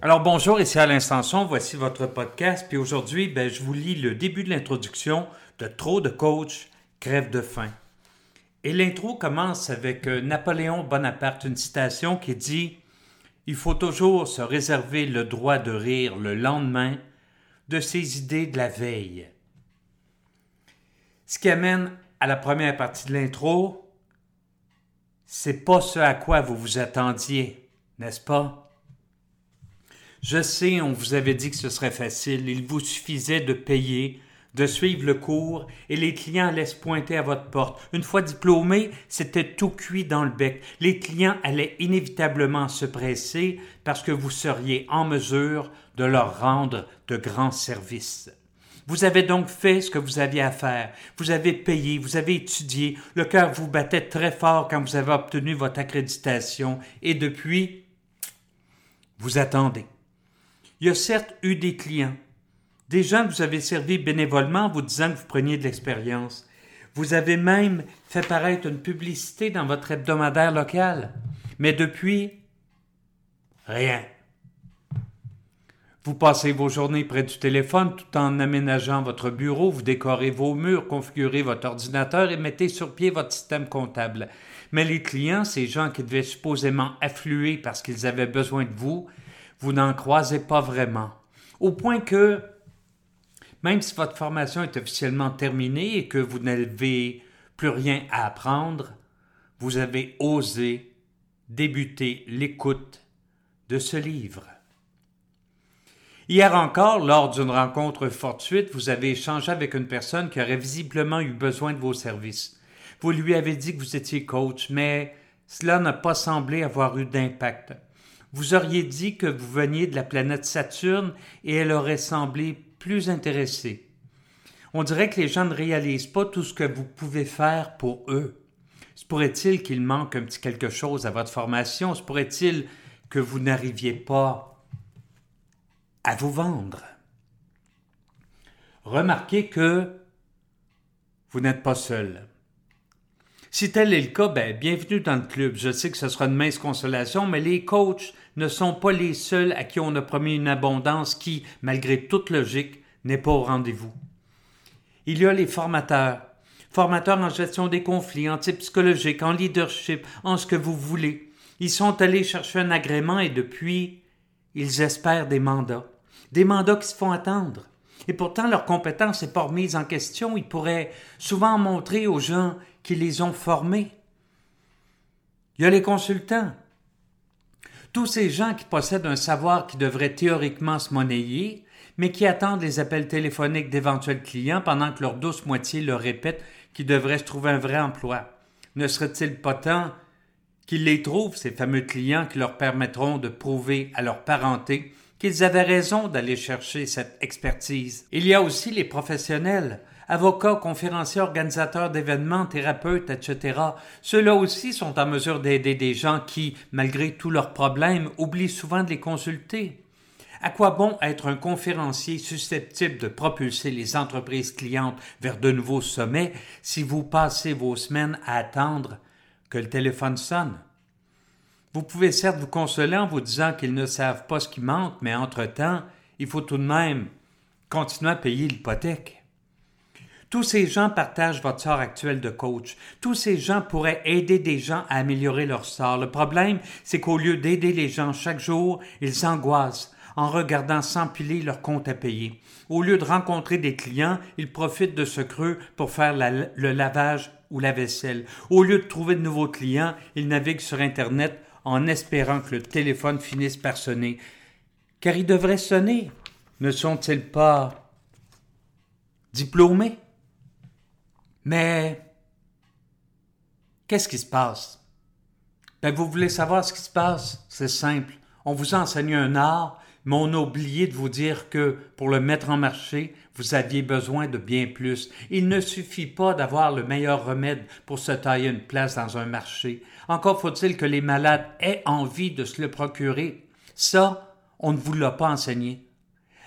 Alors bonjour, ici Alain Sanson, voici votre podcast. Puis aujourd'hui, ben, je vous lis le début de l'introduction de Trop de coach, crève de faim. Et l'intro commence avec euh, Napoléon Bonaparte, une citation qui dit Il faut toujours se réserver le droit de rire le lendemain de ses idées de la veille. Ce qui amène à la première partie de l'intro, c'est pas ce à quoi vous vous attendiez, n'est-ce pas? Je sais, on vous avait dit que ce serait facile, il vous suffisait de payer, de suivre le cours, et les clients allaient se pointer à votre porte. Une fois diplômés, c'était tout cuit dans le bec. Les clients allaient inévitablement se presser parce que vous seriez en mesure de leur rendre de grands services. Vous avez donc fait ce que vous aviez à faire. Vous avez payé, vous avez étudié, le cœur vous battait très fort quand vous avez obtenu votre accréditation, et depuis, vous attendez. Il y a certes eu des clients, des gens que vous avez servi bénévolement en vous disant que vous preniez de l'expérience. Vous avez même fait paraître une publicité dans votre hebdomadaire local. Mais depuis, rien. Vous passez vos journées près du téléphone tout en aménageant votre bureau, vous décorez vos murs, configurez votre ordinateur et mettez sur pied votre système comptable. Mais les clients, ces gens qui devaient supposément affluer parce qu'ils avaient besoin de vous, vous n'en croisez pas vraiment. Au point que, même si votre formation est officiellement terminée et que vous n'avez plus rien à apprendre, vous avez osé débuter l'écoute de ce livre. Hier encore, lors d'une rencontre fortuite, vous avez échangé avec une personne qui aurait visiblement eu besoin de vos services. Vous lui avez dit que vous étiez coach, mais cela n'a pas semblé avoir eu d'impact. Vous auriez dit que vous veniez de la planète Saturne et elle aurait semblé plus intéressée. On dirait que les gens ne réalisent pas tout ce que vous pouvez faire pour eux. Se pourrait-il qu'il manque un petit quelque chose à votre formation? Se pourrait-il que vous n'arriviez pas à vous vendre? Remarquez que vous n'êtes pas seul. Si tel est le cas, ben, bienvenue dans le club. Je sais que ce sera une mince consolation, mais les coachs ne sont pas les seuls à qui on a promis une abondance qui, malgré toute logique, n'est pas au rendez-vous. Il y a les formateurs. Formateurs en gestion des conflits, en type psychologique, en leadership, en ce que vous voulez. Ils sont allés chercher un agrément et depuis, ils espèrent des mandats. Des mandats qui se font attendre. Et pourtant, leur compétence n'est pas remise en question. Ils pourraient souvent montrer aux gens qui les ont formés. Il y a les consultants. Tous ces gens qui possèdent un savoir qui devrait théoriquement se monnayer, mais qui attendent les appels téléphoniques d'éventuels clients pendant que leur douce moitié leur répète qu'ils devraient se trouver un vrai emploi. Ne serait-il pas temps qu'ils les trouvent, ces fameux clients qui leur permettront de prouver à leur parenté qu'ils avaient raison d'aller chercher cette expertise? Il y a aussi les professionnels, avocats, conférenciers, organisateurs d'événements, thérapeutes, etc. Ceux-là aussi sont en mesure d'aider des gens qui, malgré tous leurs problèmes, oublient souvent de les consulter. À quoi bon être un conférencier susceptible de propulser les entreprises clientes vers de nouveaux sommets si vous passez vos semaines à attendre que le téléphone sonne? Vous pouvez certes vous consoler en vous disant qu'ils ne savent pas ce qui manque, mais entre-temps, il faut tout de même continuer à payer l'hypothèque. Tous ces gens partagent votre sort actuel de coach. Tous ces gens pourraient aider des gens à améliorer leur sort. Le problème, c'est qu'au lieu d'aider les gens chaque jour, ils angoissent en regardant s'empiler leurs comptes à payer. Au lieu de rencontrer des clients, ils profitent de ce creux pour faire le lavage ou la vaisselle. Au lieu de trouver de nouveaux clients, ils naviguent sur Internet en espérant que le téléphone finisse par sonner. Car il devrait sonner. Ne sont-ils pas diplômés? Mais qu'est-ce qui se passe? Ben, vous voulez savoir ce qui se passe? C'est simple. On vous a enseigné un art, mais on a oublié de vous dire que pour le mettre en marché, vous aviez besoin de bien plus. Il ne suffit pas d'avoir le meilleur remède pour se tailler une place dans un marché. Encore faut-il que les malades aient envie de se le procurer. Ça, on ne vous l'a pas enseigné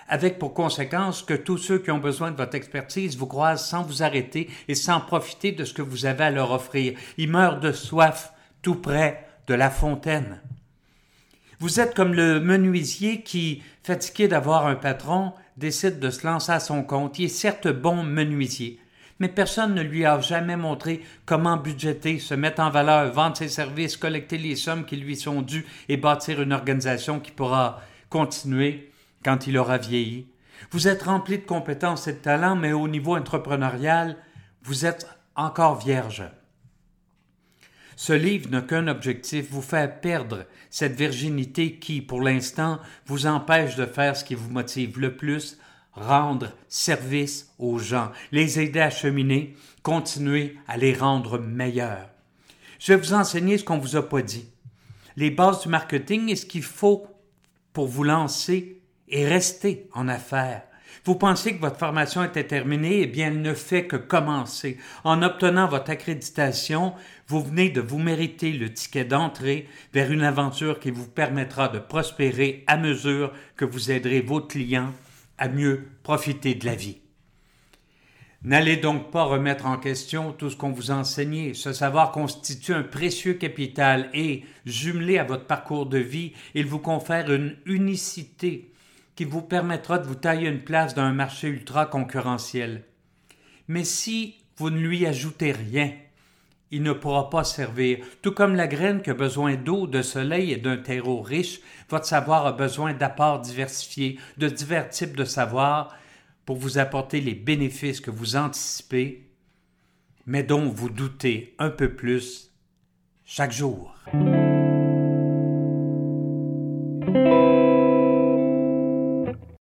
avec pour conséquence que tous ceux qui ont besoin de votre expertise vous croisent sans vous arrêter et sans profiter de ce que vous avez à leur offrir. Ils meurent de soif tout près de la fontaine. Vous êtes comme le menuisier qui, fatigué d'avoir un patron, décide de se lancer à son compte. Il est certes bon menuisier, mais personne ne lui a jamais montré comment budgéter, se mettre en valeur, vendre ses services, collecter les sommes qui lui sont dues et bâtir une organisation qui pourra continuer quand il aura vieilli. Vous êtes rempli de compétences et de talents, mais au niveau entrepreneurial, vous êtes encore vierge. Ce livre n'a qu'un objectif, vous faire perdre cette virginité qui, pour l'instant, vous empêche de faire ce qui vous motive le plus, rendre service aux gens, les aider à cheminer, continuer à les rendre meilleurs. Je vais vous enseigner ce qu'on vous a pas dit. Les bases du marketing et ce qu'il faut pour vous lancer et rester en affaires. Vous pensez que votre formation était terminée, eh bien elle ne fait que commencer. En obtenant votre accréditation, vous venez de vous mériter le ticket d'entrée vers une aventure qui vous permettra de prospérer à mesure que vous aiderez vos clients à mieux profiter de la vie. N'allez donc pas remettre en question tout ce qu'on vous a enseigné. Ce savoir constitue un précieux capital et, jumelé à votre parcours de vie, il vous confère une unicité vous permettra de vous tailler une place dans un marché ultra concurrentiel. Mais si vous ne lui ajoutez rien, il ne pourra pas servir. Tout comme la graine qui a besoin d'eau, de soleil et d'un terreau riche, votre savoir a besoin d'apports diversifiés, de divers types de savoirs pour vous apporter les bénéfices que vous anticipez, mais dont vous doutez un peu plus chaque jour.